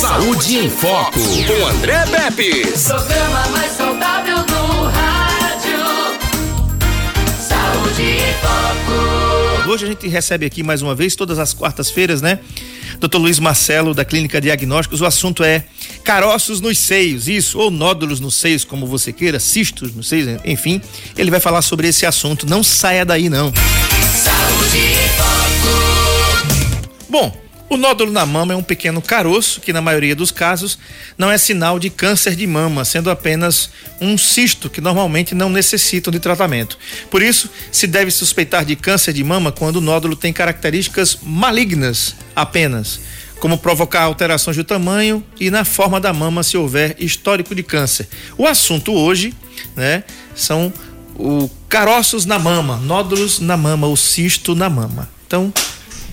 Saúde em Foco, com André Pepe. Programa mais saudável do rádio. Saúde em Foco. Hoje a gente recebe aqui mais uma vez, todas as quartas-feiras, né? Dr. Luiz Marcelo, da Clínica Diagnósticos. O assunto é caroços nos seios, isso, ou nódulos nos seios, como você queira, cistos nos seios, enfim. Ele vai falar sobre esse assunto. Não saia daí, não. Saúde em Foco. Bom, o nódulo na mama é um pequeno caroço que, na maioria dos casos, não é sinal de câncer de mama, sendo apenas um cisto que normalmente não necessitam de tratamento. Por isso, se deve suspeitar de câncer de mama quando o nódulo tem características malignas apenas, como provocar alterações do tamanho e na forma da mama se houver histórico de câncer. O assunto hoje, né, são o caroços na mama, nódulos na mama, o cisto na mama. Então,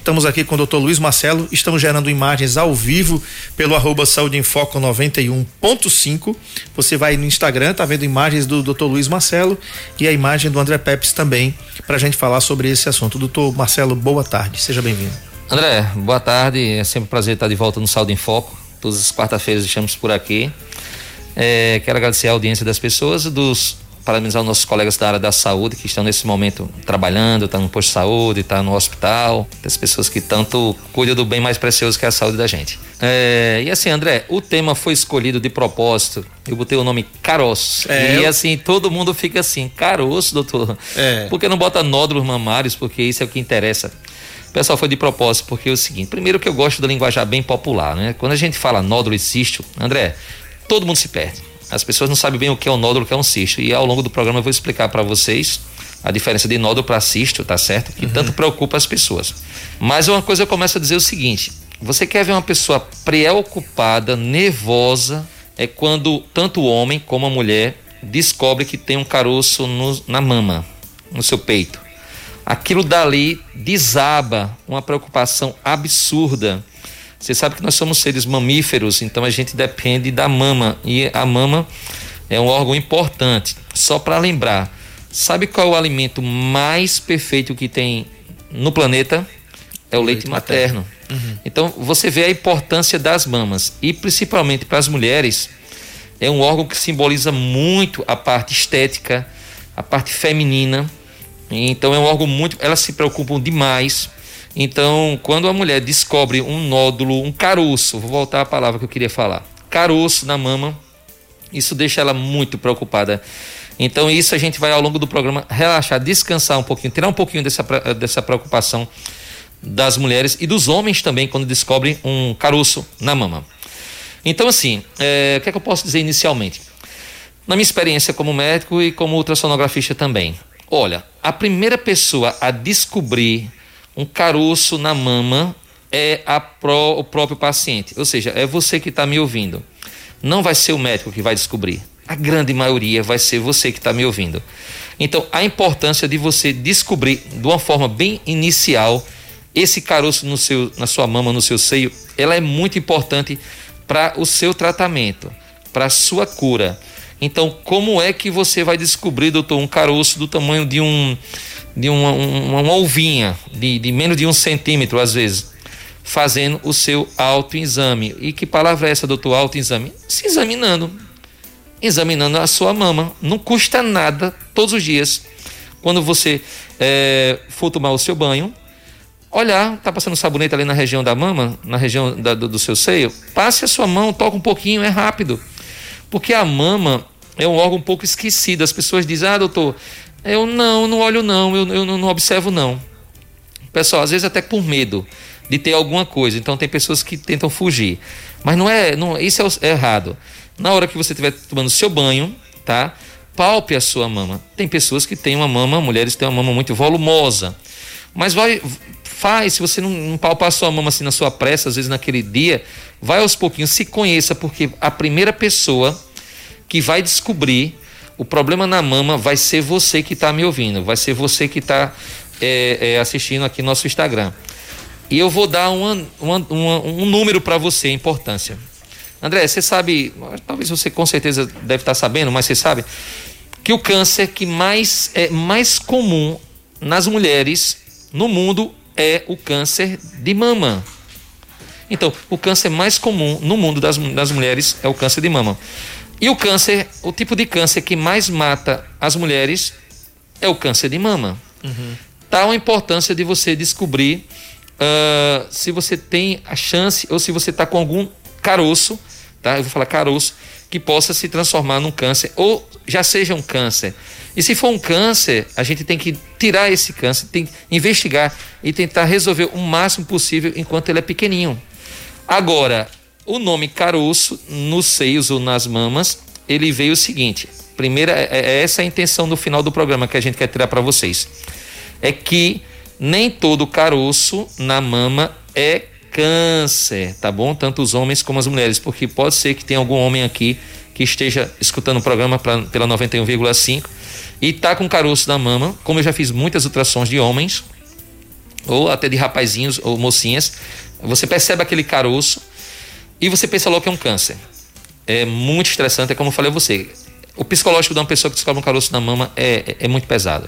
Estamos aqui com o Dr. Luiz Marcelo, estamos gerando imagens ao vivo pelo arroba Saúde em Foco 91.5. Você vai no Instagram, tá vendo imagens do Dr. Luiz Marcelo e a imagem do André Pepes também, para a gente falar sobre esse assunto. Doutor Marcelo, boa tarde, seja bem-vindo. André, boa tarde, é sempre um prazer estar de volta no Saúde em Foco. Todas as quarta-feiras estamos por aqui. É, quero agradecer a audiência das pessoas, dos parabenizar os nossos colegas da área da saúde que estão nesse momento trabalhando, estão tá no posto de saúde, estão tá no hospital, as pessoas que tanto cuidam do bem mais precioso que é a saúde da gente. É, e assim, André, o tema foi escolhido de propósito. Eu botei o nome caroço. É, e assim, todo mundo fica assim, caroço, doutor. É. Por que não bota nódulos mamários? Porque isso é o que interessa. O pessoal foi de propósito, porque é o seguinte: primeiro que eu gosto da linguajar bem popular, né? Quando a gente fala nódulo e cisto, André, todo mundo se perde as pessoas não sabem bem o que é um nódulo, o que é um cisto. E ao longo do programa eu vou explicar para vocês a diferença de nódulo para cisto, tá certo? Que uhum. tanto preocupa as pessoas. Mas uma coisa eu começo a dizer o seguinte: você quer ver uma pessoa preocupada, nervosa, é quando tanto o homem como a mulher descobre que tem um caroço no, na mama, no seu peito. Aquilo dali desaba uma preocupação absurda você sabe que nós somos seres mamíferos, então a gente depende da mama e a mama é um órgão importante. Só para lembrar, sabe qual é o alimento mais perfeito que tem no planeta? É o, leite, leite, materno. materno. Uhum. Então você vê a importância das mamas e principalmente para as mulheres é um órgão que simboliza muito a parte estética, a parte feminina. Então é um órgão muito, elas se preocupam demais então, quando a mulher descobre um nódulo, um caroço, vou voltar à palavra que eu queria falar, caroço na mama, isso deixa ela muito preocupada. Então, isso a gente vai ao longo do programa relaxar, descansar um pouquinho, tirar um pouquinho dessa, dessa preocupação das mulheres e dos homens também quando descobrem um caroço na mama. Então, assim, é, o que é que eu posso dizer inicialmente? Na minha experiência como médico e como ultrassonografista também. Olha, a primeira pessoa a descobrir um caroço na mama é o próprio paciente. Ou seja, é você que está me ouvindo. Não vai ser o médico que vai descobrir. A grande maioria vai ser você que está me ouvindo. Então, a importância de você descobrir de uma forma bem inicial esse caroço no seu, na sua mama, no seu seio, ela é muito importante para o seu tratamento, para a sua cura. Então, como é que você vai descobrir, doutor, um caroço do tamanho de um de uma, uma, uma ovinha de, de menos de um centímetro, às vezes, fazendo o seu autoexame. E que palavra é essa, doutor? Autoexame? Se examinando. Examinando a sua mama. Não custa nada, todos os dias. Quando você é, for tomar o seu banho, olhar, tá passando sabonete ali na região da mama, na região da, do, do seu seio, passe a sua mão, toca um pouquinho, é rápido. Porque a mama é um órgão um pouco esquecido. As pessoas dizem, ah, doutor, eu não, não olho não, eu, eu não observo não. Pessoal, às vezes até por medo de ter alguma coisa. Então tem pessoas que tentam fugir. Mas não é, não, isso é, é errado. Na hora que você estiver tomando seu banho, tá? Palpe a sua mama. Tem pessoas que têm uma mama, mulheres têm uma mama muito volumosa. Mas vai, faz, se você não, não palpar a sua mama assim na sua pressa, às vezes naquele dia, vai aos pouquinhos, se conheça, porque a primeira pessoa que vai descobrir o problema na mama vai ser você que está me ouvindo, vai ser você que está é, é, assistindo aqui no nosso Instagram. E eu vou dar uma, uma, uma, um número para você, importância. André, você sabe, talvez você com certeza deve estar tá sabendo, mas você sabe que o câncer que mais é mais comum nas mulheres no mundo é o câncer de mama. Então, o câncer mais comum no mundo das, das mulheres é o câncer de mama. E o câncer, o tipo de câncer que mais mata as mulheres é o câncer de mama. Uhum. Tal a importância de você descobrir uh, se você tem a chance ou se você está com algum caroço, tá? Eu vou falar caroço, que possa se transformar num câncer ou já seja um câncer. E se for um câncer, a gente tem que tirar esse câncer, tem que investigar e tentar resolver o máximo possível enquanto ele é pequenininho. Agora, o nome caroço nos seios ou nas mamas, ele veio o seguinte. Primeira, é, é essa a intenção do final do programa que a gente quer tirar para vocês. É que nem todo caroço na mama é câncer, tá bom? Tanto os homens como as mulheres, porque pode ser que tenha algum homem aqui que esteja escutando o programa pra, pela 91,5 e tá com caroço na mama, como eu já fiz muitas ultrassons de homens, ou até de rapazinhos ou mocinhas, você percebe aquele caroço e você pensa logo que é um câncer. É muito estressante, é como eu falei a você. O psicológico de uma pessoa que descobre um caroço na mama é, é, é muito pesado.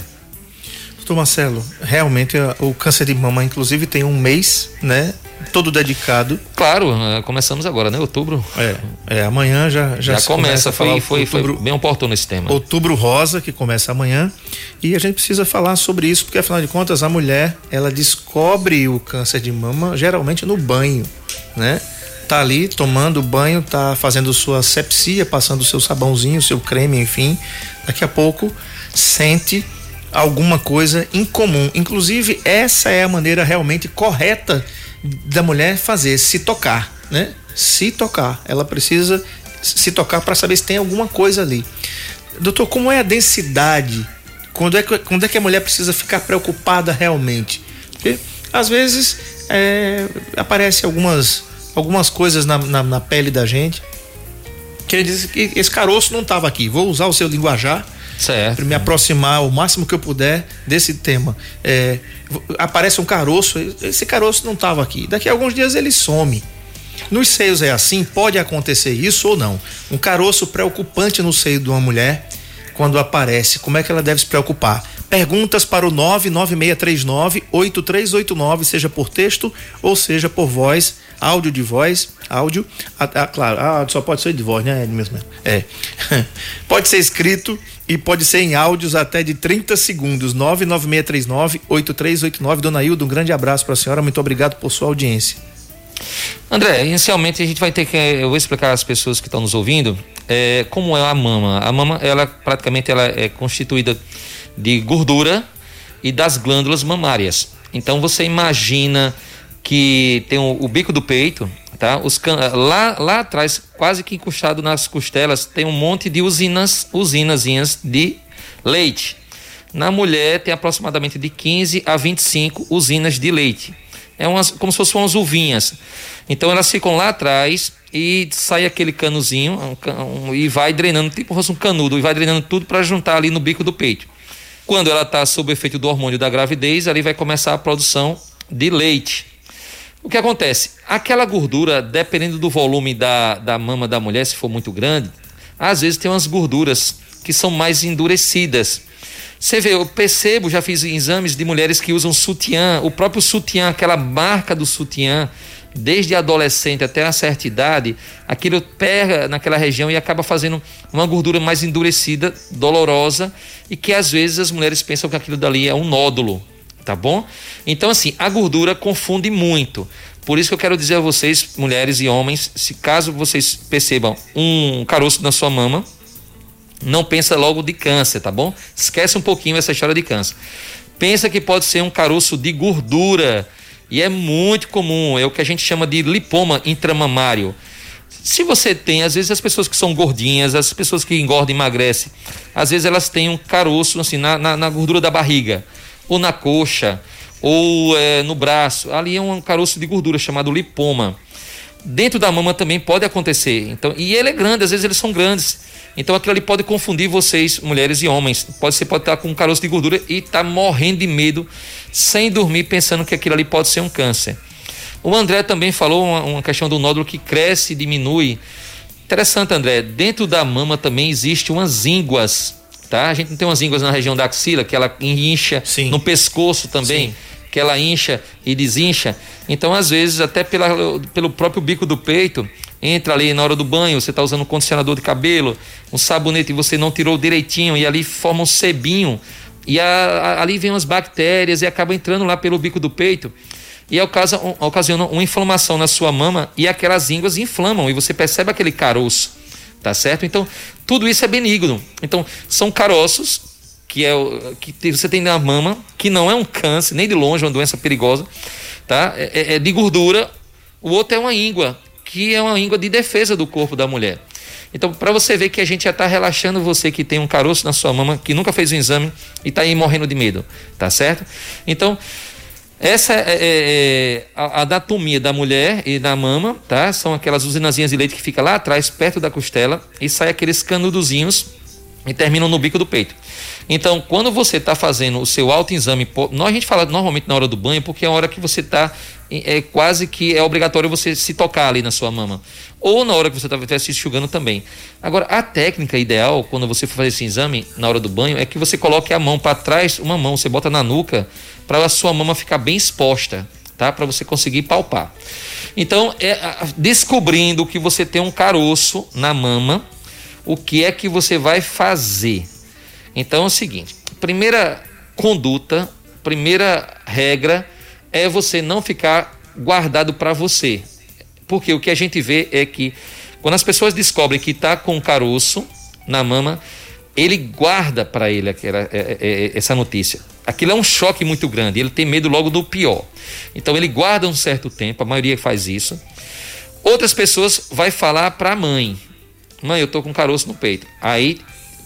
Doutor Marcelo, realmente o câncer de mama, inclusive, tem um mês, né? Todo dedicado. Claro, eh, começamos agora, né? Outubro. É, é amanhã já já, já começa. Foi, foi, outubro, foi bem oportuno esse tema. Outubro Rosa, que começa amanhã. E a gente precisa falar sobre isso, porque afinal de contas, a mulher, ela descobre o câncer de mama geralmente no banho, né? Tá ali tomando banho, tá fazendo sua sepsia, passando seu sabãozinho, seu creme, enfim. Daqui a pouco sente alguma coisa incomum. Inclusive, essa é a maneira realmente correta da mulher fazer, se tocar, né? Se tocar. Ela precisa se tocar para saber se tem alguma coisa ali. Doutor, como é a densidade? Quando é que, quando é que a mulher precisa ficar preocupada realmente? Porque às vezes é, aparecem algumas, algumas coisas na, na, na pele da gente que ele diz que esse caroço não estava aqui. Vou usar o seu linguajar Certo. Para me aproximar o máximo que eu puder desse tema. É, aparece um caroço, esse caroço não estava aqui. Daqui a alguns dias ele some. Nos seios é assim, pode acontecer isso ou não. Um caroço preocupante no seio de uma mulher, quando aparece, como é que ela deve se preocupar? Perguntas para o 99639-8389, seja por texto ou seja por voz, áudio de voz, áudio, claro, ah, só pode ser de voz, né? Mesmo. É. pode ser escrito e pode ser em áudios até de 30 segundos. 99639-8389. Dona Hilda, um grande abraço para a senhora. Muito obrigado por sua audiência. André, inicialmente a gente vai ter que. Eu vou explicar às pessoas que estão nos ouvindo é, como é a mama. A mama, ela praticamente ela é constituída de gordura e das glândulas mamárias. Então você imagina que tem o, o bico do peito, tá? Os lá, lá atrás, quase que encostado nas costelas, tem um monte de usinas, usinazinhas de leite. Na mulher tem aproximadamente de 15 a 25 usinas de leite. É umas, como se fossem umas uvinhas. Então elas ficam lá atrás e sai aquele canozinho um, um, e vai drenando, tipo fosse um canudo, e vai drenando tudo para juntar ali no bico do peito. Quando ela está sob efeito do hormônio da gravidez, ali vai começar a produção de leite. O que acontece? Aquela gordura, dependendo do volume da, da mama da mulher, se for muito grande, às vezes tem umas gorduras que são mais endurecidas. Você vê, eu percebo, já fiz exames de mulheres que usam sutiã, o próprio sutiã, aquela marca do sutiã, desde adolescente até a certa idade, aquilo pega naquela região e acaba fazendo uma gordura mais endurecida, dolorosa, e que às vezes as mulheres pensam que aquilo dali é um nódulo tá bom? Então, assim, a gordura confunde muito. Por isso que eu quero dizer a vocês, mulheres e homens, se caso vocês percebam um caroço na sua mama, não pensa logo de câncer, tá bom? Esquece um pouquinho essa história de câncer. Pensa que pode ser um caroço de gordura. E é muito comum, é o que a gente chama de lipoma intramamário. Se você tem, às vezes as pessoas que são gordinhas, as pessoas que engordam e emagrecem, às vezes elas têm um caroço assim na, na, na gordura da barriga ou na coxa, ou é, no braço. Ali é um caroço de gordura chamado lipoma. Dentro da mama também pode acontecer. Então, e ele é grande, às vezes eles são grandes. Então aquilo ali pode confundir vocês, mulheres e homens. Pode ser pode estar com um caroço de gordura e estar tá morrendo de medo, sem dormir, pensando que aquilo ali pode ser um câncer. O André também falou uma, uma questão do nódulo que cresce e diminui. Interessante, André. Dentro da mama também existe umas ínguas tá? A gente não tem umas ínguas na região da axila que ela incha Sim. no pescoço também. Sim. que ela incha e desincha. Então, às vezes, até pela, pelo próprio bico do peito, entra ali na hora do banho, você está usando um condicionador de cabelo, um sabonete e você não tirou direitinho e ali forma um sebinho. E a, a, ali vem umas bactérias e acaba entrando lá pelo bico do peito e ocasiona, ocasiona uma inflamação na sua mama e aquelas ínguas inflamam e você percebe aquele caroço, tá certo? Então, tudo isso é benigno. Então, são caroços que é que você tem na mama, que não é um câncer, nem de longe, é uma doença perigosa, tá? É, é, é de gordura. O outro é uma íngua, que é uma íngua de defesa do corpo da mulher. Então, para você ver que a gente já está relaxando você que tem um caroço na sua mama, que nunca fez o exame e está aí morrendo de medo, tá certo? Então, essa é, é, é, a anatomia da mulher e da mama, tá? São aquelas usinazinhas de leite que fica lá atrás, perto da costela, e sai aqueles canudozinhos e terminam no bico do peito. Então, quando você está fazendo o seu autoexame, nós a gente fala normalmente na hora do banho, porque é a hora que você está é quase que é obrigatório você se tocar ali na sua mama. Ou na hora que você está se enxugando também. Agora, a técnica ideal, quando você for fazer esse exame na hora do banho, é que você coloque a mão para trás, uma mão, você bota na nuca, para a sua mama ficar bem exposta, tá? Para você conseguir palpar. Então, é, descobrindo que você tem um caroço na mama, o que é que você vai fazer? Então é o seguinte: primeira conduta, primeira regra é você não ficar guardado para você. Porque o que a gente vê é que quando as pessoas descobrem que está com caroço na mama, ele guarda para ele aquela, é, é, é, essa notícia. Aquilo é um choque muito grande, ele tem medo logo do pior. Então ele guarda um certo tempo, a maioria faz isso. Outras pessoas vai falar para a mãe, Mãe, eu tô com caroço no peito. Aí,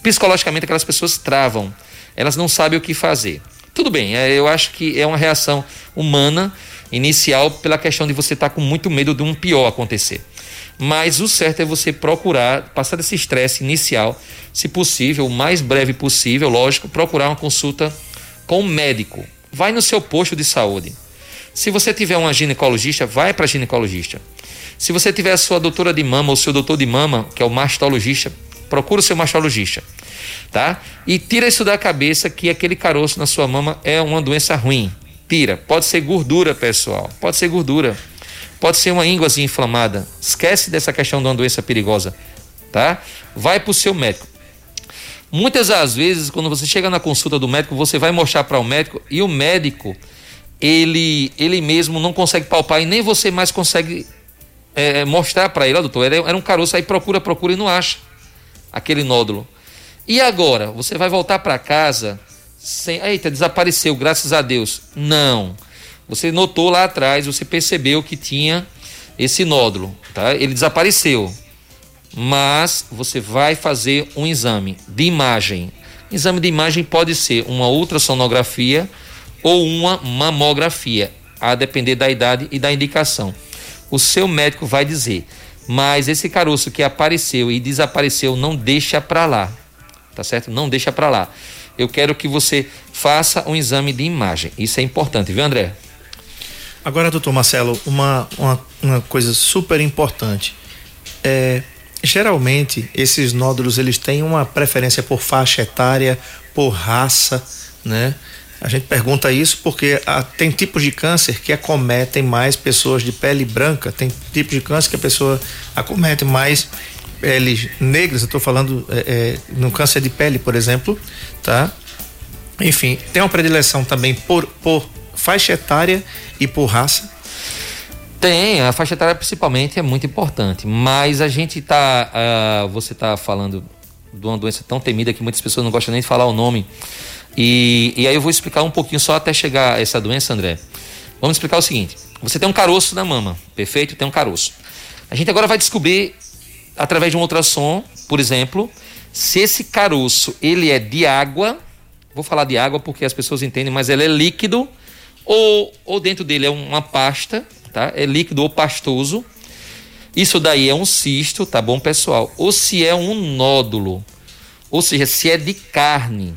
psicologicamente, aquelas pessoas travam. Elas não sabem o que fazer. Tudo bem, é, eu acho que é uma reação humana inicial pela questão de você estar tá com muito medo de um pior acontecer. Mas o certo é você procurar passar desse estresse inicial, se possível, o mais breve possível, lógico, procurar uma consulta com um médico. Vai no seu posto de saúde. Se você tiver uma ginecologista, vai para ginecologista. Se você tiver a sua doutora de mama ou seu doutor de mama, que é o mastologista, procura o seu mastologista, tá? E tira isso da cabeça que aquele caroço na sua mama é uma doença ruim. Tira. Pode ser gordura, pessoal. Pode ser gordura. Pode ser uma ínguazinha inflamada. Esquece dessa questão de uma doença perigosa, tá? Vai para o seu médico. Muitas das vezes, quando você chega na consulta do médico, você vai mostrar para o médico e o médico, ele, ele mesmo não consegue palpar e nem você mais consegue é, mostrar para ele, ó, doutor, era, era um caroço, aí procura, procura e não acha aquele nódulo. E agora? Você vai voltar para casa sem. Eita, desapareceu, graças a Deus. Não. Você notou lá atrás, você percebeu que tinha esse nódulo, tá? Ele desapareceu. Mas você vai fazer um exame de imagem. Exame de imagem pode ser uma ultrassonografia ou uma mamografia, a depender da idade e da indicação o seu médico vai dizer. Mas esse caroço que apareceu e desapareceu, não deixa para lá. Tá certo? Não deixa para lá. Eu quero que você faça um exame de imagem. Isso é importante, viu, André? Agora, doutor Marcelo, uma, uma, uma coisa super importante. É, geralmente, esses nódulos eles têm uma preferência por faixa etária, por raça, né? A gente pergunta isso porque ah, tem tipos de câncer que acometem mais pessoas de pele branca, tem tipos de câncer que a pessoa acomete mais peles negras, eu estou falando é, é, no câncer de pele, por exemplo, tá? Enfim, tem uma predileção também por, por faixa etária e por raça? Tem, a faixa etária principalmente é muito importante, mas a gente está, uh, você está falando de uma doença tão temida que muitas pessoas não gostam nem de falar o nome, e, e aí eu vou explicar um pouquinho só até chegar a essa doença, André. Vamos explicar o seguinte: você tem um caroço na mama, perfeito? Tem um caroço. A gente agora vai descobrir, através de um ultrassom, por exemplo, se esse caroço ele é de água. Vou falar de água porque as pessoas entendem, mas ele é líquido ou, ou dentro dele é uma pasta, tá? É líquido ou pastoso. Isso daí é um cisto, tá bom, pessoal? Ou se é um nódulo, ou seja, se é de carne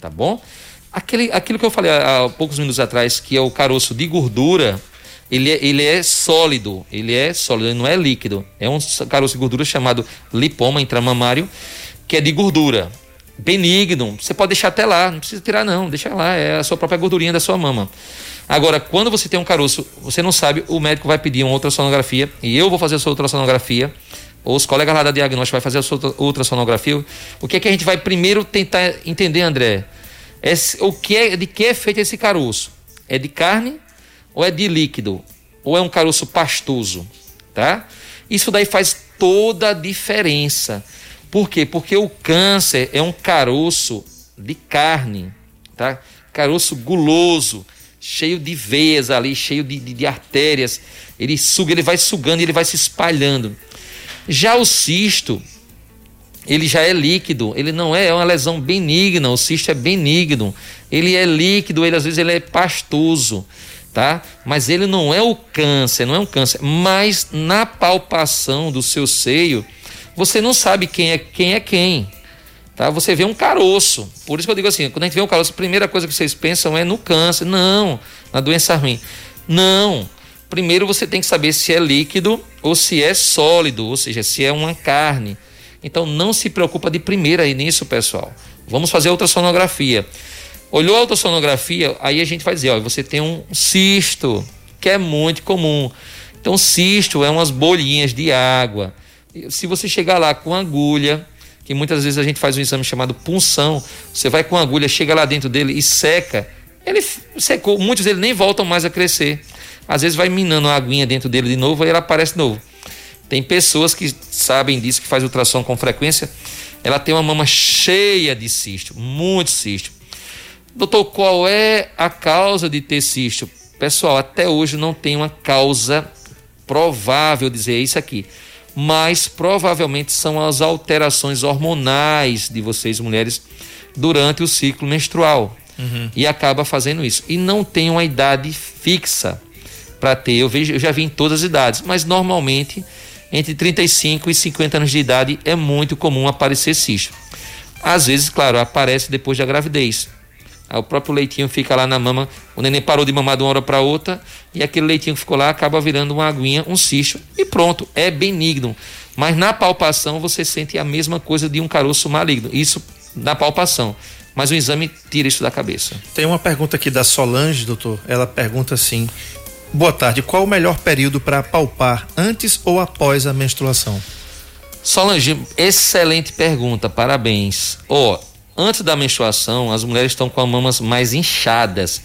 tá bom? Aquele, aquilo que eu falei há, poucos minutos atrás, que é o caroço de gordura, ele é, ele é sólido, ele é sólido, ele não é líquido. É um caroço de gordura chamado lipoma intramamário, que é de gordura. benigno, você pode deixar até lá, não precisa tirar não, deixa lá, é a sua própria gordurinha da sua mama. Agora, quando você tem um caroço, você não sabe, o médico vai pedir uma ultrassonografia e eu vou fazer a sua ultrassonografia, ou os colegas lá da diagnóstica vai fazer a ultrassonografia. O que é que a gente vai primeiro tentar entender, André? É, o que é, de que é feito esse caroço? É de carne ou é de líquido? Ou é um caroço pastoso? Tá? Isso daí faz toda a diferença. Por quê? Porque o câncer é um caroço de carne, tá? Caroço guloso, cheio de veias ali, cheio de, de, de artérias. Ele suga, ele vai sugando, ele vai se espalhando. Já o cisto, ele já é líquido, ele não é, é uma lesão benigna, o cisto é benigno, ele é líquido, ele às vezes ele é pastoso, tá? Mas ele não é o câncer, não é um câncer, mas na palpação do seu seio, você não sabe quem é quem é quem. Tá? Você vê um caroço. Por isso que eu digo assim, quando a gente vê um caroço, a primeira coisa que vocês pensam é no câncer. Não, na doença ruim. Não. Primeiro você tem que saber se é líquido ou se é sólido, ou seja, se é uma carne. Então não se preocupa de primeira aí nisso, pessoal. Vamos fazer outra sonografia. Olhou a ultrassonografia, aí a gente vai dizer, ó, você tem um cisto, que é muito comum. Então, cisto é umas bolinhas de água se você chegar lá com agulha, que muitas vezes a gente faz um exame chamado punção, você vai com agulha, chega lá dentro dele e seca, ele secou, muitos deles nem voltam mais a crescer. Às vezes vai minando a aguinha dentro dele de novo e ele aparece de novo. Tem pessoas que sabem disso, que faz ultrassom com frequência, ela tem uma mama cheia de cisto, muito cisto. Doutor, qual é a causa de ter cisto? Pessoal, até hoje não tem uma causa provável dizer isso aqui mas provavelmente são as alterações hormonais de vocês, mulheres, durante o ciclo menstrual. Uhum. E acaba fazendo isso. E não tem uma idade fixa para ter. Eu, vejo, eu já vi em todas as idades, mas normalmente entre 35 e 50 anos de idade é muito comum aparecer cisto. Às vezes, claro, aparece depois da gravidez. O próprio leitinho fica lá na mama, o neném parou de mamar de uma hora para outra e aquele leitinho que ficou lá acaba virando uma aguinha, um cisto e pronto, é benigno. Mas na palpação você sente a mesma coisa de um caroço maligno. Isso na palpação. Mas o exame tira isso da cabeça. Tem uma pergunta aqui da Solange, doutor. Ela pergunta assim: Boa tarde, qual o melhor período para palpar, antes ou após a menstruação? Solange, excelente pergunta, parabéns. Ó, oh, Antes da menstruação, as mulheres estão com as mamas mais inchadas.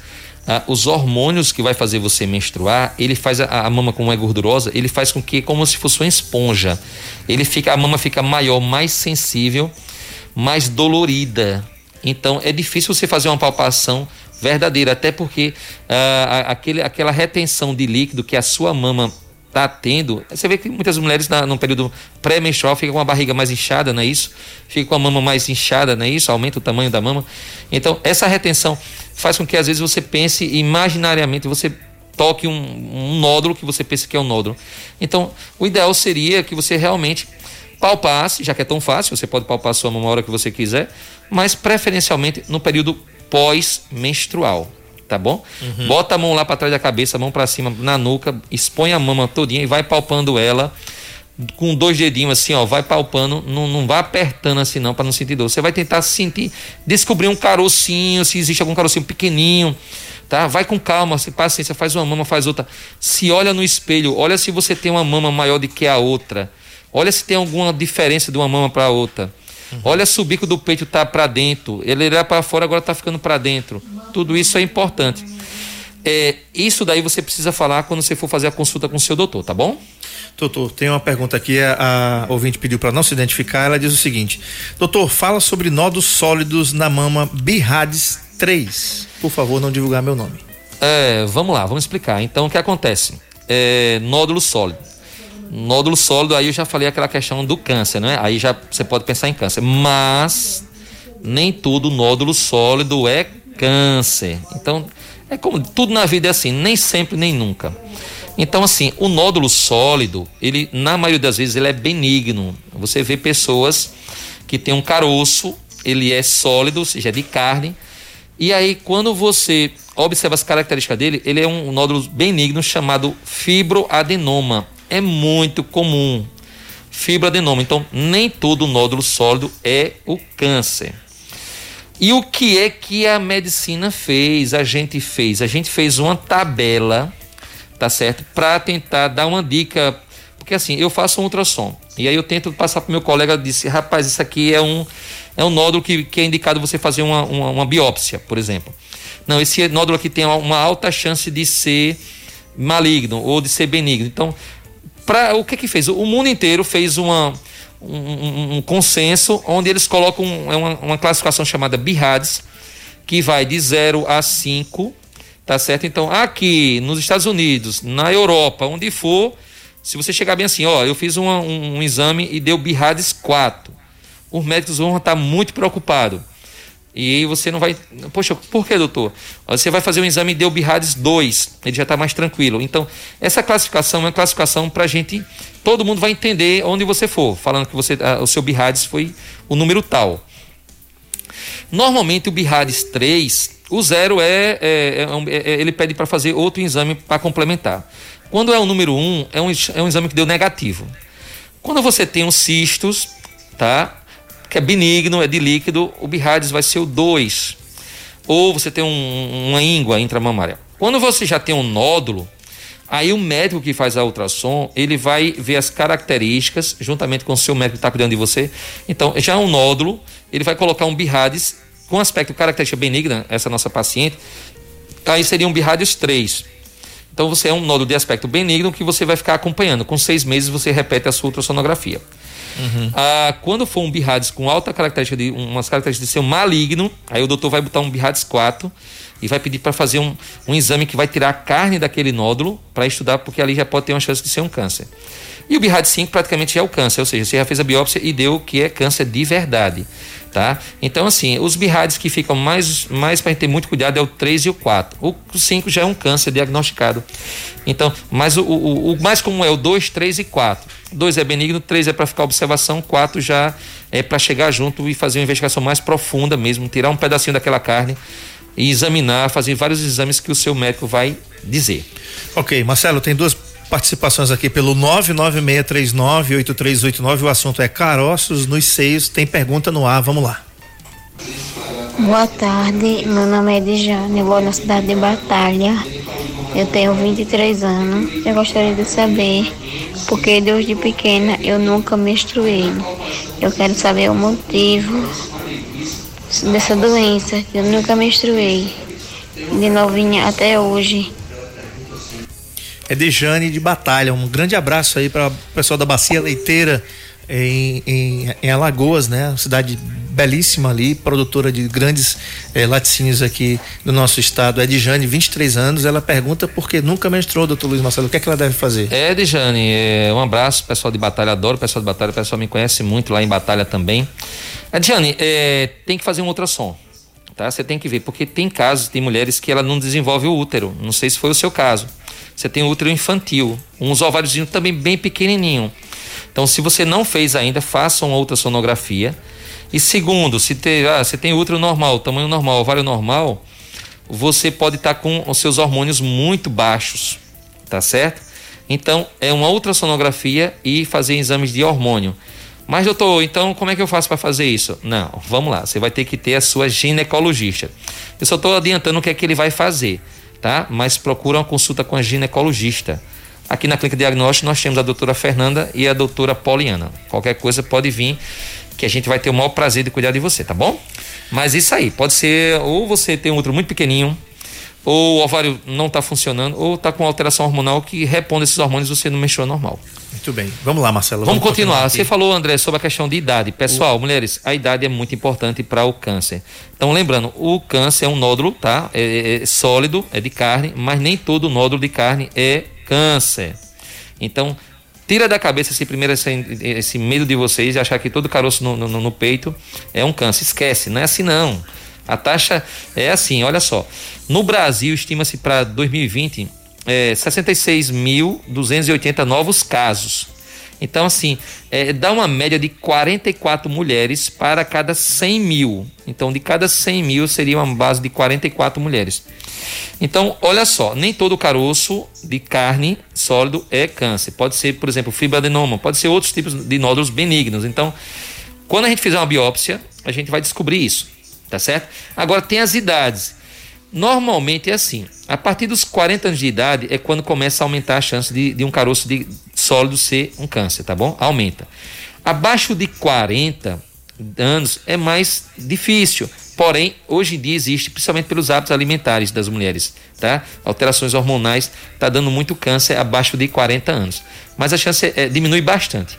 Ah, os hormônios que vai fazer você menstruar, ele faz a, a, mama como é gordurosa, ele faz com que como se fosse uma esponja. Ele fica a mama fica maior, mais sensível, mais dolorida. Então é difícil você fazer uma palpação verdadeira, até porque ah, aquele, aquela retenção de líquido que a sua mama está tendo. Você vê que muitas mulheres na, no período pré-menstrual ficam com a barriga mais inchada, não é isso? Fica com a mama mais inchada, não é isso? Aumenta o tamanho da mama. Então, essa retenção faz com que às vezes você pense imaginariamente, você toque um, um nódulo que você pensa que é um nódulo. Então, o ideal seria que você realmente palpasse, já que é tão fácil, você pode palpar sua mama a hora que você quiser, mas preferencialmente no período pós-menstrual tá bom? Uhum. Bota a mão lá para trás da cabeça, a mão para cima na nuca, expõe a mama todinha e vai palpando ela com dois dedinhos assim, ó, vai palpando, não, não vai apertando assim não para não sentir dor. Você vai tentar sentir, descobrir um carocinho, se existe algum carocinho pequenininho, tá? Vai com calma, se paciência, faz uma mama, faz outra. Se olha no espelho, olha se você tem uma mama maior do que a outra. Olha se tem alguma diferença de uma mama para outra. Uhum. Olha se o bico do peito tá para dentro, ele era para fora, agora tá ficando para dentro. Tudo isso é importante. É, isso daí você precisa falar quando você for fazer a consulta com o seu doutor, tá bom? Doutor, tem uma pergunta aqui, a, a ouvinte pediu para não se identificar, ela diz o seguinte: Doutor, fala sobre nodos sólidos na mama Birhades 3. Por favor, não divulgar meu nome. É, vamos lá, vamos explicar. Então, o que acontece? É, nódulo sólido. Nódulo sólido, aí eu já falei aquela questão do câncer, né? Aí já você pode pensar em câncer. Mas nem tudo nódulo sólido é câncer. Então, é como tudo na vida é assim, nem sempre nem nunca. Então, assim, o nódulo sólido, ele, na maioria das vezes, ele é benigno. Você vê pessoas que tem um caroço, ele é sólido, ou seja, é de carne. E aí, quando você observa as características dele, ele é um nódulo benigno chamado fibroadenoma é muito comum. Fibroadenoma. Então, nem todo nódulo sólido é o câncer. E o que é que a medicina fez? A gente fez, a gente fez uma tabela, tá certo? Para tentar dar uma dica, porque assim, eu faço um ultrassom e aí eu tento passar para meu colega disse, rapaz, isso aqui é um é um nódulo que, que é indicado você fazer uma, uma, uma biópsia, por exemplo. Não, esse nódulo aqui tem uma alta chance de ser maligno ou de ser benigno. Então, para o que que fez? O mundo inteiro fez uma um, um, consenso onde eles colocam é uma, uma classificação chamada BIRADS, que vai de 0 a 5, tá certo? Então, aqui nos Estados Unidos, na Europa, onde for, se você chegar bem assim, ó, eu fiz uma, um, um, exame e deu BIRADS 4, os médicos vão estar muito preocupados. E aí você não vai. Poxa, por que, doutor? Você vai fazer um exame e deu BIRADS 2, ele já está mais tranquilo. Então, essa classificação é uma classificação para a gente todo mundo vai entender onde você for, falando que você, o seu BIRADS foi o número tal. Normalmente o BIRADS 3, o zero é, é, é, é ele pede para fazer outro exame para complementar. Quando é o número 1, é um, é um exame que deu negativo. Quando você tem os cistos, tá? Que é benigno, é de líquido, o BIRADS vai ser o 2. Ou você tem um, uma íngua intramamária. Quando você já tem um nódulo, Aí o médico que faz a ultrassom, ele vai ver as características, juntamente com o seu médico que está cuidando de você. Então, já é um nódulo, ele vai colocar um BIRADS com aspecto característica benigna, essa nossa paciente. Aí seria um BIRADS 3. Então, você é um nódulo de aspecto benigno que você vai ficar acompanhando. Com seis meses, você repete a sua ultrassonografia. Uhum. Ah, quando for um BIRADS com alta característica de umas características de ser maligno, aí o doutor vai botar um BIRADS 4 e vai pedir para fazer um, um exame que vai tirar a carne daquele nódulo para estudar, porque ali já pode ter uma chance de ser um câncer. E o BIRAD 5 praticamente é o câncer, ou seja, você já fez a biópsia e deu que é câncer de verdade. Tá? Então, assim, os BIRADs que ficam mais, mais para ter muito cuidado é o 3 e o 4. O 5 já é um câncer diagnosticado. Então, mas o, o, o mais comum é o 2, 3 e 4. 2 é benigno, 3 é para ficar observação, 4 já é para chegar junto e fazer uma investigação mais profunda mesmo, tirar um pedacinho daquela carne e examinar, fazer vários exames que o seu médico vai dizer. Ok, Marcelo, tem duas participações aqui pelo 996398389. O assunto é caroços nos seios. Tem pergunta no ar, vamos lá. Boa tarde, meu nome é Edjane, eu moro na cidade de Batalha. Eu tenho 23 anos. Eu gostaria de saber porque desde pequena eu nunca menstruei. Eu quero saber o motivo dessa doença. Eu nunca menstruei. De novinha até hoje. É de Jane de Batalha. Um grande abraço aí para o pessoal da Bacia Leiteira em, em, em, Alagoas, né? Cidade belíssima ali, produtora de grandes eh, laticínios aqui do nosso estado. É de Jane, 23 anos. Ela pergunta por que nunca menstruou, doutor Luiz Marcelo. O que é que ela deve fazer? É, de Jane, é, um abraço, pessoal de Batalha. Adoro pessoal de Batalha. O pessoal me conhece muito lá em Batalha também. Adiane, é, tem que fazer um ultrassom. Tá? Você tem que ver, porque tem casos, tem mulheres que ela não desenvolve o útero. Não sei se foi o seu caso. Você tem útero infantil, uns ovários também bem pequenininho. Então, se você não fez ainda, faça uma ultrassonografia. E segundo, se ter, ah, você tem útero normal, tamanho normal, ovário normal, você pode estar tá com os seus hormônios muito baixos, tá certo? Então, é uma ultrassonografia e fazer exames de hormônio. Mas, doutor, então como é que eu faço para fazer isso? Não, vamos lá, você vai ter que ter a sua ginecologista. Eu só estou adiantando o que é que ele vai fazer, tá? Mas procura uma consulta com a ginecologista. Aqui na Clínica Diagnóstico nós temos a doutora Fernanda e a doutora Poliana. Qualquer coisa pode vir que a gente vai ter o maior prazer de cuidar de você, tá bom? Mas isso aí, pode ser ou você tem um outro muito pequenininho, ou o ovário não está funcionando, ou está com alteração hormonal que reponde esses hormônios você não mexeu normal. Muito bem. Vamos lá, Marcelo. Vamos, vamos continuar. continuar você falou, André, sobre a questão de idade. Pessoal, o... mulheres, a idade é muito importante para o câncer. Então, lembrando, o câncer é um nódulo, tá? É, é, é sólido, é de carne, mas nem todo nódulo de carne é câncer. Então, tira da cabeça esse primeiro esse, esse medo de vocês de achar que todo caroço no, no, no peito é um câncer. Esquece, não é assim não. A taxa é assim, olha só. No Brasil, estima-se para 2020 é, 66.280 novos casos. Então, assim, é, dá uma média de 44 mulheres para cada 100 mil. Então, de cada 100 mil seria uma base de 44 mulheres. Então, olha só, nem todo caroço de carne sólido é câncer. Pode ser, por exemplo, fibroadenoma, pode ser outros tipos de nódulos benignos. Então, quando a gente fizer uma biópsia, a gente vai descobrir isso tá certo? Agora tem as idades. Normalmente é assim, a partir dos 40 anos de idade é quando começa a aumentar a chance de, de um caroço de sólido ser um câncer, tá bom? Aumenta. Abaixo de 40 anos é mais difícil. Porém, hoje em dia existe, principalmente pelos hábitos alimentares das mulheres, tá? Alterações hormonais tá dando muito câncer abaixo de 40 anos. Mas a chance é, diminui bastante.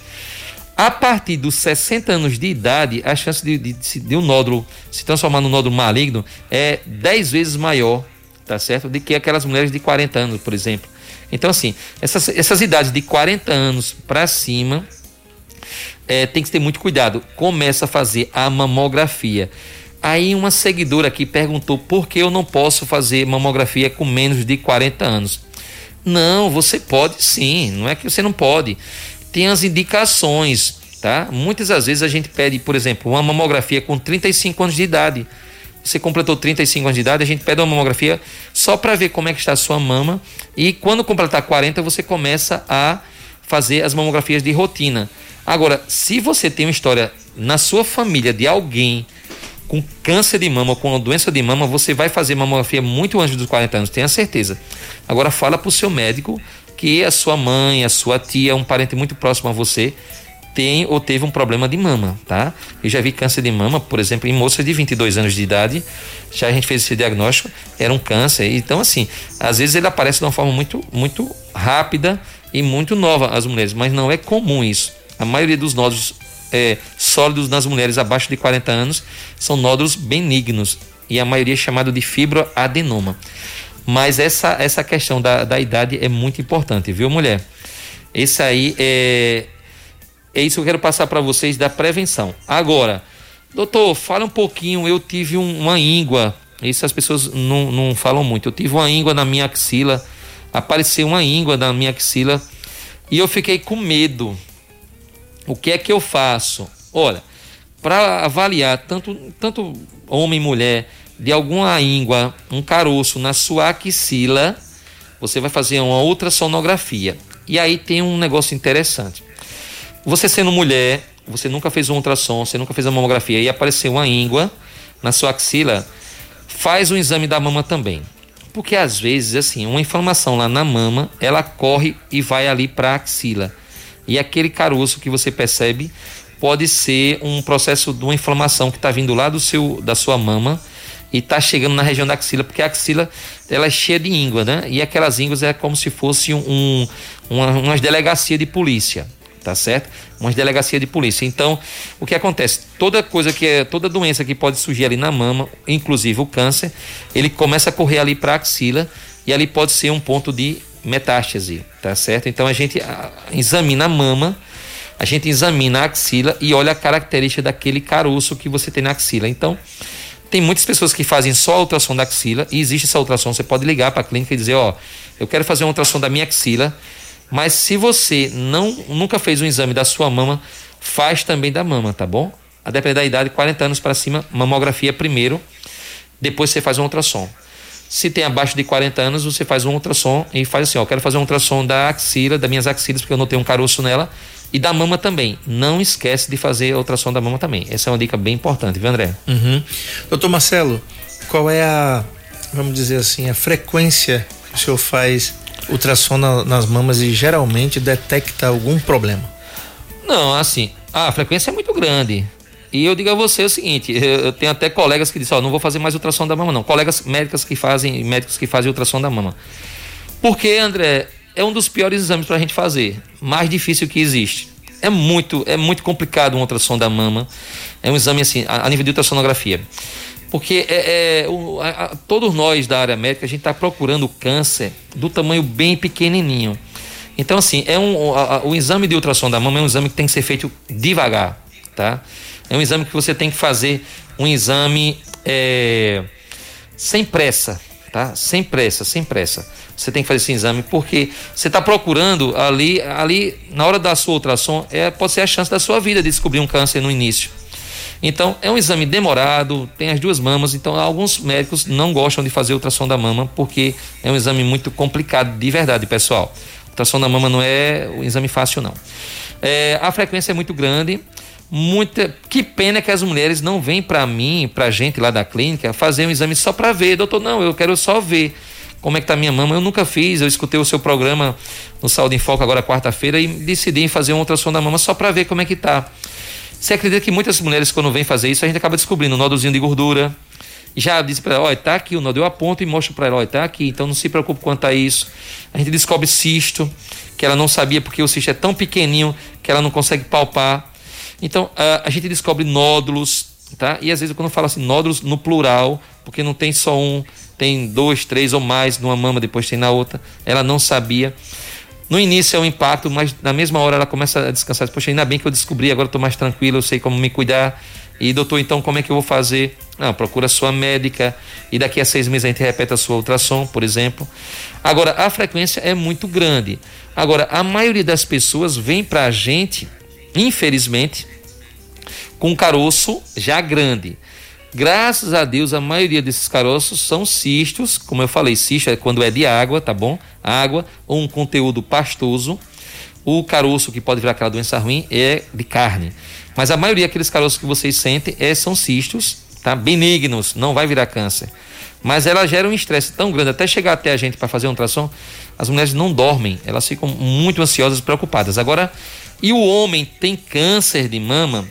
A partir dos 60 anos de idade, a chance de, de, de um nódulo se transformar num nódulo maligno é 10 vezes maior, tá certo? Do que aquelas mulheres de 40 anos, por exemplo. Então, assim, essas, essas idades de 40 anos para cima, é, tem que ter muito cuidado. Começa a fazer a mamografia. Aí uma seguidora aqui perguntou por que eu não posso fazer mamografia com menos de 40 anos. Não, você pode sim, não é que você não pode. Tem as indicações, tá? Muitas das vezes a gente pede, por exemplo, uma mamografia com 35 anos de idade. Você completou 35 anos de idade, a gente pede uma mamografia só para ver como é que está a sua mama e quando completar 40 você começa a fazer as mamografias de rotina. Agora, se você tem uma história na sua família de alguém com câncer de mama ou com doença de mama, você vai fazer mamografia muito antes dos 40 anos, tenha certeza. Agora, fala para o seu médico que a sua mãe, a sua tia, um parente muito próximo a você, tem ou teve um problema de mama, tá? Eu já vi câncer de mama, por exemplo, em moças de 22 anos de idade, já a gente fez esse diagnóstico, era um câncer. Então, assim, às vezes ele aparece de uma forma muito, muito rápida e muito nova às mulheres, mas não é comum isso. A maioria dos nódulos é, sólidos nas mulheres abaixo de 40 anos são nódulos benignos e a maioria é chamado de fibroadenoma. Mas essa, essa questão da, da idade é muito importante, viu, mulher? Esse aí é, é isso que eu quero passar para vocês da prevenção. Agora, doutor, fala um pouquinho. Eu tive um, uma íngua, isso as pessoas não, não falam muito. Eu tive uma íngua na minha axila, apareceu uma íngua na minha axila e eu fiquei com medo. O que é que eu faço? Olha, para avaliar tanto, tanto homem e mulher de alguma íngua, um caroço na sua axila, você vai fazer uma ultrassonografia. E aí tem um negócio interessante. Você sendo mulher, você nunca fez um ultrassom, você nunca fez uma mamografia e apareceu uma íngua na sua axila, faz um exame da mama também. Porque às vezes, assim, uma inflamação lá na mama, ela corre e vai ali para a axila. E aquele caroço que você percebe pode ser um processo de uma inflamação que está vindo lá do seu, da sua mama e está chegando na região da axila, porque a axila ela é cheia de íngua, né? E aquelas ínguas é como se fosse um, uma, umas delegacia de polícia, tá certo? Umas delegacia de polícia. Então, o que acontece? Toda coisa que é, toda doença que pode surgir ali na mama, inclusive o câncer, ele começa a correr ali para a axila e ali pode ser um ponto de metástase, tá certo? Então a gente examina a mama, a gente examina a axila e olha a característica daquele caroço que você tem na axila. Então, tem muitas pessoas que fazem só a ultrassom da axila e existe essa ultrassom. Você pode ligar para a clínica e dizer: Ó, eu quero fazer uma ultrassom da minha axila, mas se você não nunca fez um exame da sua mama, faz também da mama, tá bom? A depender da idade, 40 anos para cima, mamografia primeiro, depois você faz um ultrassom. Se tem abaixo de 40 anos, você faz um ultrassom e faz assim: ó, eu quero fazer um ultrassom da axila, das minhas axilas, porque eu não tenho um caroço nela e da mama também. Não esquece de fazer a ultrassom da mama também. Essa é uma dica bem importante, viu, André? Uhum. Doutor Marcelo, qual é a, vamos dizer assim, a frequência que o senhor faz ultrassom na, nas mamas e geralmente detecta algum problema? Não, assim, a frequência é muito grande. E eu digo a você o seguinte, eu tenho até colegas que dizem, ó, não vou fazer mais ultrassom da mama não. Colegas médicas que fazem, médicos que fazem ultrassom da mama. Porque, André, é um dos piores exames para a gente fazer, mais difícil que existe. É muito, é muito complicado um ultrassom da mama. É um exame assim, a, a nível de ultrassonografia. Porque é, é o, a, a, todos nós da área médica, a gente está procurando câncer do tamanho bem pequenininho. Então, assim, é um, o exame de ultrassom da mama é um exame que tem que ser feito devagar, tá? É um exame que você tem que fazer um exame é, sem pressa, tá? Sem pressa, sem pressa você tem que fazer esse exame, porque você está procurando ali, ali, na hora da sua ultrassom, é, pode ser a chance da sua vida de descobrir um câncer no início. Então, é um exame demorado, tem as duas mamas, então alguns médicos não gostam de fazer ultrassom da mama, porque é um exame muito complicado, de verdade, pessoal. ultrassom da mama não é um exame fácil, não. É, a frequência é muito grande, Muita, que pena que as mulheres não vêm para mim, pra gente lá da clínica, fazer um exame só para ver. Doutor, não, eu quero só ver como é que tá minha mama. Eu nunca fiz, eu escutei o seu programa no Saúde em Foco agora quarta-feira e decidi fazer um ultrassom da mama só para ver como é que tá. Você acredita que muitas mulheres quando vêm fazer isso, a gente acaba descobrindo um nódulozinho de gordura, já disse para ela, olha, tá aqui o nódulo, eu aponto e mostro para ela, olha, tá aqui, então não se preocupe quanto a isso. A gente descobre cisto, que ela não sabia porque o cisto é tão pequenininho que ela não consegue palpar. Então, a, a gente descobre nódulos, tá? E às vezes quando fala assim, nódulos no plural, porque não tem só um, tem dois, três ou mais numa mama, depois tem na outra. Ela não sabia. No início é um impacto, mas na mesma hora ela começa a descansar. Poxa, ainda bem que eu descobri, agora estou mais tranquilo, eu sei como me cuidar. E doutor, então como é que eu vou fazer? Não, procura a sua médica e daqui a seis meses a gente repete a sua ultrassom, por exemplo. Agora, a frequência é muito grande. Agora, a maioria das pessoas vem para a gente, infelizmente, com caroço já grande. Graças a Deus, a maioria desses caroços são cistos, como eu falei, cisto é quando é de água, tá bom? Água ou um conteúdo pastoso. O caroço que pode virar aquela doença ruim é de carne. Mas a maioria daqueles caroços que vocês sentem é, são cistos, tá? Benignos, não vai virar câncer. Mas ela gera um estresse tão grande, até chegar até a gente para fazer um ultrassom, as mulheres não dormem, elas ficam muito ansiosas e preocupadas. Agora, e o homem tem câncer de mama?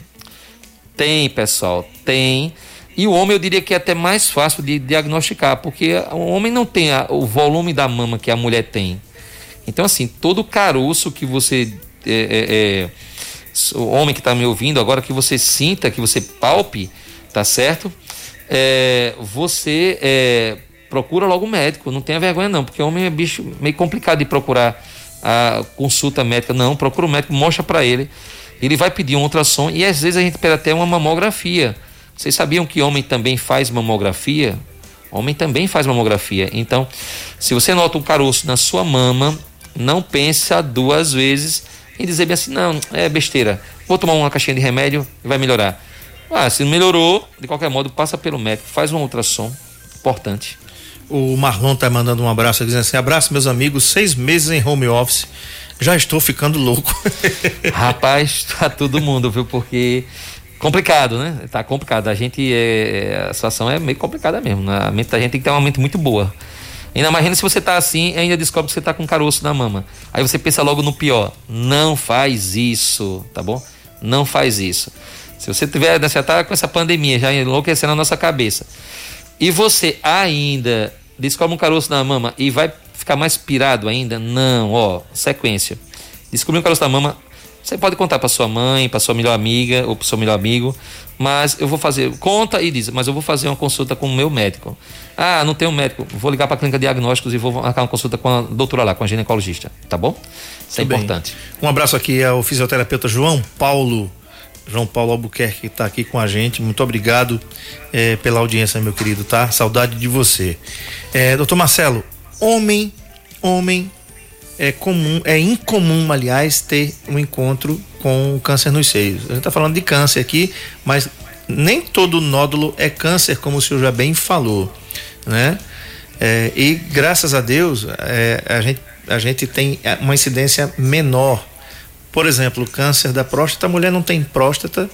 Tem, pessoal, tem. E o homem eu diria que é até mais fácil de diagnosticar, porque o homem não tem a, o volume da mama que a mulher tem. Então, assim, todo caroço que você. É, é, é, o homem que está me ouvindo, agora que você sinta, que você palpe, tá certo? É, você é, procura logo o médico, não tenha vergonha não, porque homem é bicho meio complicado de procurar a consulta médica. Não, procura o médico, mostra para ele. Ele vai pedir um ultrassom e às vezes a gente pede até uma mamografia vocês sabiam que homem também faz mamografia? Homem também faz mamografia. Então, se você nota um caroço na sua mama, não pense duas vezes em dizer bem assim, não, é besteira. Vou tomar uma caixinha de remédio e vai melhorar. Ah, se melhorou, de qualquer modo, passa pelo médico, faz um ultrassom. Importante. O Marlon tá mandando um abraço dizendo assim: abraço, meus amigos, seis meses em home office. Já estou ficando louco. Rapaz, tá todo mundo, viu? Porque complicado, né? Tá complicado. A gente é, a situação é meio complicada mesmo. Né? A mente da gente tem que ter uma mente muito boa. Ainda mais se você tá assim, ainda descobre que você tá com caroço na mama. Aí você pensa logo no pior. Não faz isso, tá bom? Não faz isso. Se você tiver, você tá com essa pandemia já enlouquecendo a nossa cabeça. E você ainda descobre um caroço na mama e vai ficar mais pirado ainda? Não, ó, sequência. Descobrir um caroço na mama, você pode contar para sua mãe, para sua melhor amiga ou para seu melhor amigo, mas eu vou fazer, conta e diz, mas eu vou fazer uma consulta com o meu médico. Ah, não tenho médico, vou ligar para a clínica de diagnósticos e vou marcar uma consulta com a doutora lá, com a ginecologista, tá bom? Isso é importante. Um abraço aqui ao fisioterapeuta João Paulo. João Paulo Albuquerque que está aqui com a gente. Muito obrigado é, pela audiência, meu querido, tá? Saudade de você. É, doutor Marcelo, homem, homem é comum, é incomum, aliás, ter um encontro com câncer nos seios. A gente está falando de câncer aqui, mas nem todo nódulo é câncer, como o senhor já bem falou, né? É, e graças a Deus é, a, gente, a gente tem uma incidência menor. Por exemplo, câncer da próstata, a mulher não tem próstata,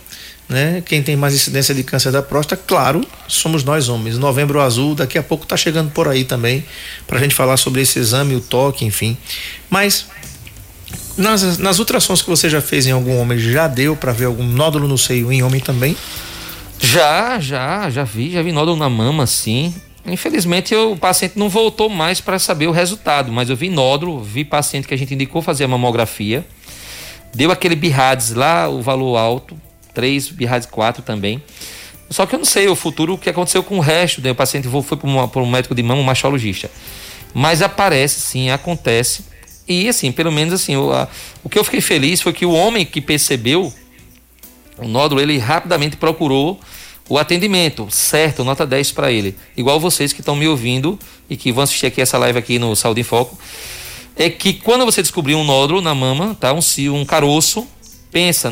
né? Quem tem mais incidência de câncer da próstata, claro, somos nós homens. Novembro Azul, daqui a pouco está chegando por aí também, para a gente falar sobre esse exame, o toque, enfim. Mas nas, nas ultrassons que você já fez em algum homem, já deu para ver algum nódulo no seio em homem também? Já, já, já vi, já vi nódulo na mama, sim. Infelizmente eu, o paciente não voltou mais para saber o resultado, mas eu vi nódulo, vi paciente que a gente indicou fazer a mamografia, deu aquele BIRADS lá, o valor alto, 3, Birrades 4 também. Só que eu não sei o futuro, o que aconteceu com o resto. Né? O paciente foi para um médico de mão, um mastologista. Mas aparece, sim, acontece. E assim, pelo menos assim, o, a, o que eu fiquei feliz foi que o homem que percebeu o nódulo, ele rapidamente procurou o atendimento, certo, nota 10 para ele. Igual vocês que estão me ouvindo e que vão assistir aqui essa live aqui no Saúde em Foco, é que quando você descobrir um nódulo na mama, tá, um, um caroço, pensa,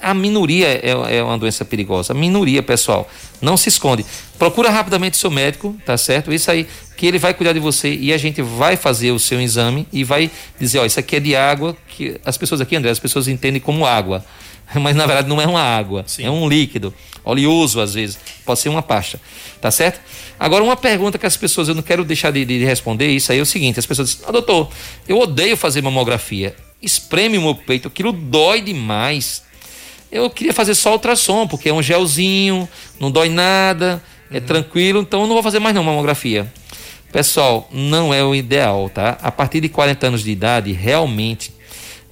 a minoria é, é, uma doença perigosa. A minoria, pessoal. Não se esconde. Procura rapidamente seu médico, tá certo? Isso aí, que ele vai cuidar de você e a gente vai fazer o seu exame e vai dizer, ó, isso aqui é de água, que as pessoas aqui, André, as pessoas entendem como água. mas na verdade não é uma água, Sim. é um líquido, oleoso às vezes, pode ser uma pasta, tá certo? Agora, uma pergunta que as pessoas, eu não quero deixar de, de responder isso aí é o seguinte: as pessoas dizem, ah, doutor, eu odeio fazer mamografia, espreme o meu peito, aquilo dói demais. Eu queria fazer só ultrassom, porque é um gelzinho, não dói nada, é uhum. tranquilo, então eu não vou fazer mais não mamografia. Pessoal, não é o ideal, tá? A partir de 40 anos de idade, realmente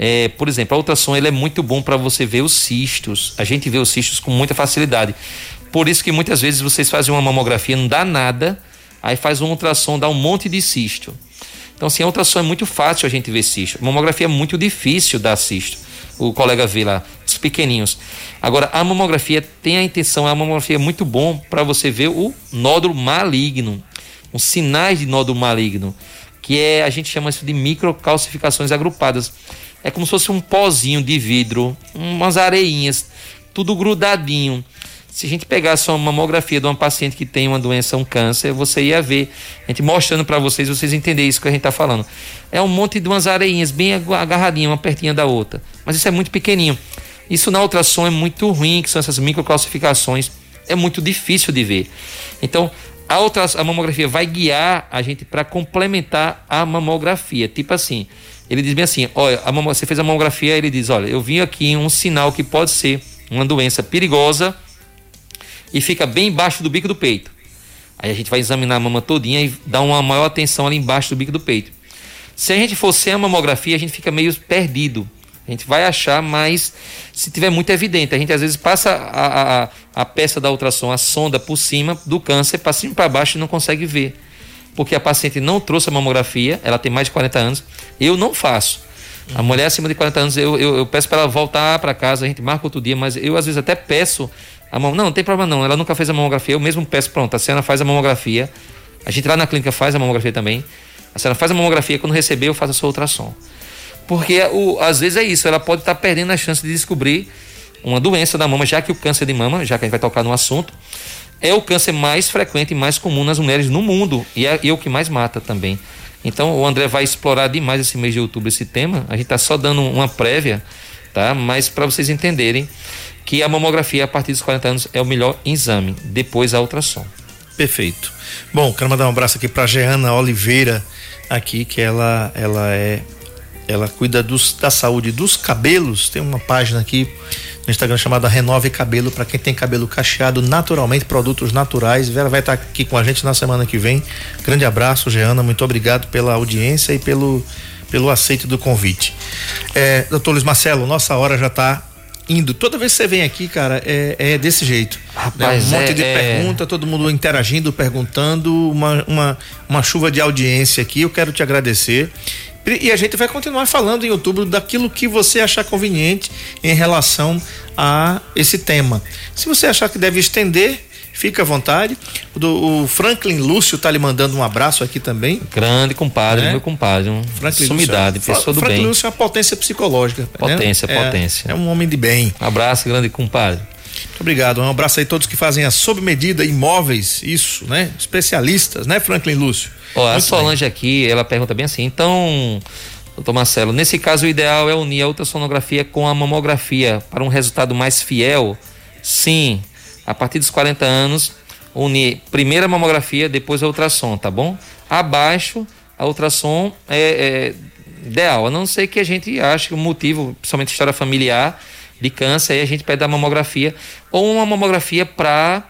é, por exemplo, a ultrassom ele é muito bom para você ver os cistos. A gente vê os cistos com muita facilidade. Por isso que muitas vezes vocês fazem uma mamografia, não dá nada, aí faz um ultrassom, dá um monte de cisto. Então, assim, a ultrassom é muito fácil a gente ver cisto. A mamografia é muito difícil dar cisto. O colega vê lá, os pequeninhos. Agora, a mamografia tem a intenção, a mamografia é muito bom para você ver o nódulo maligno, os sinais de nódulo maligno, que é, a gente chama isso de microcalcificações agrupadas é como se fosse um pozinho de vidro, umas areinhas, tudo grudadinho. Se a gente pegasse uma mamografia de uma paciente que tem uma doença, um câncer, você ia ver, a gente mostrando para vocês, vocês entenderem isso que a gente está falando. É um monte de umas areinhas bem agarradinhas, uma pertinha da outra. Mas isso é muito pequenininho. Isso na ultrassom é muito ruim, que são essas microcalcificações. É muito difícil de ver. Então, a, outra, a mamografia vai guiar a gente para complementar a mamografia. Tipo assim, ele diz bem assim: olha, a você fez a mamografia, ele diz: olha, eu vi aqui um sinal que pode ser uma doença perigosa e fica bem embaixo do bico do peito. Aí a gente vai examinar a mama todinha e dar uma maior atenção ali embaixo do bico do peito. Se a gente for sem a mamografia, a gente fica meio perdido. A gente vai achar, mas se tiver muito evidente, a gente às vezes passa a, a, a peça da ultrassom, a sonda por cima do câncer, para cima e para baixo e não consegue ver porque a paciente não trouxe a mamografia, ela tem mais de 40 anos, eu não faço. A mulher acima de 40 anos, eu, eu, eu peço para ela voltar para casa, a gente marca outro dia, mas eu às vezes até peço a mão. Não, não tem problema não, ela nunca fez a mamografia, eu mesmo peço, pronto, a senhora faz a mamografia. A gente lá na clínica faz a mamografia também. A senhora faz a mamografia, quando receber, eu faço a sua ultrassom. Porque o, às vezes é isso, ela pode estar tá perdendo a chance de descobrir uma doença da mama, já que o câncer de mama, já que a gente vai tocar no assunto, é o câncer mais frequente e mais comum nas mulheres no mundo e é, e é o que mais mata também. Então o André vai explorar demais esse mês de outubro esse tema. A gente está só dando uma prévia, tá? Mas para vocês entenderem que a mamografia a partir dos 40 anos é o melhor exame, depois a ultrassom. Perfeito. Bom, quero mandar um abraço aqui para Jeana Oliveira aqui que ela ela é ela cuida dos, da saúde dos cabelos. Tem uma página aqui no Instagram chamada Renove Cabelo para quem tem cabelo cacheado naturalmente, produtos naturais. Vera vai estar tá aqui com a gente na semana que vem. Grande abraço, Jeana. Muito obrigado pela audiência e pelo pelo aceito do convite. É, doutor Luiz Marcelo, nossa hora já está indo. Toda vez que você vem aqui, cara, é, é desse jeito. Rapaz, né? Um monte é, de é... pergunta, todo mundo interagindo, perguntando, uma, uma, uma chuva de audiência aqui. Eu quero te agradecer. E a gente vai continuar falando em outubro daquilo que você achar conveniente em relação a esse tema. Se você achar que deve estender, fica à vontade. O, Franklin Lúcio tá lhe mandando um abraço aqui também. Grande compadre, né? meu compadre, um Franklin sumidade, Lúcio, pessoa do Franklin bem. Lúcio é uma potência psicológica. Potência, né? potência. É, é, um homem de bem. Um abraço, grande compadre. Muito obrigado. Um abraço aí a todos que fazem a sob medida imóveis, isso, né? Especialistas, né, Franklin Lúcio? Ó, a Solange bem. aqui, ela pergunta bem assim, então, doutor Marcelo, nesse caso o ideal é unir a ultrassonografia com a mamografia para um resultado mais fiel? Sim, a partir dos 40 anos, unir primeiro a mamografia, depois a ultrassom, tá bom? Abaixo, a ultrassom é, é ideal, a não ser que a gente ache que o motivo, principalmente história familiar de câncer, aí a gente pede a mamografia, ou uma mamografia para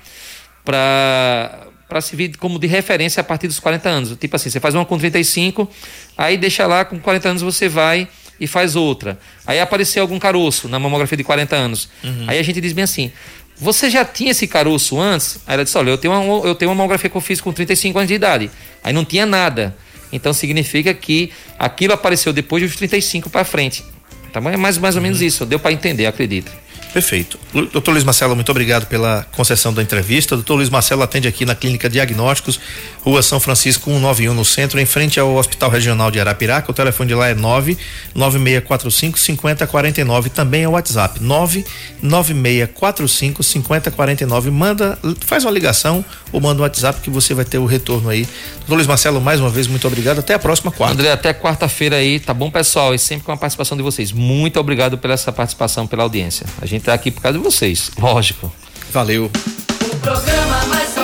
para para servir como de referência a partir dos 40 anos. Tipo assim, você faz uma com 35, aí deixa lá, com 40 anos você vai e faz outra. Aí apareceu algum caroço na mamografia de 40 anos. Uhum. Aí a gente diz bem assim: você já tinha esse caroço antes? Aí ela disse: olha, eu tenho, uma, eu tenho uma mamografia que eu fiz com 35 anos de idade. Aí não tinha nada. Então significa que aquilo apareceu depois dos 35 para frente. Tá bom? É mais, mais ou menos uhum. isso. Deu para entender, acredito. Perfeito. Doutor Luiz Marcelo, muito obrigado pela concessão da entrevista. Doutor Luiz Marcelo atende aqui na Clínica Diagnósticos, Rua São Francisco 191 no centro, em frente ao Hospital Regional de Arapiraca. O telefone de lá é 99645 5049. Também é o WhatsApp 99645 5049. Manda, faz uma ligação ou manda um WhatsApp que você vai ter o retorno aí. Doutor Luiz Marcelo, mais uma vez, muito obrigado. Até a próxima quarta. André, até quarta-feira aí, tá bom, pessoal? E sempre com a participação de vocês. Muito obrigado pela essa participação, pela audiência. A gente gente tá aqui por causa de vocês, lógico. Valeu. O programa mais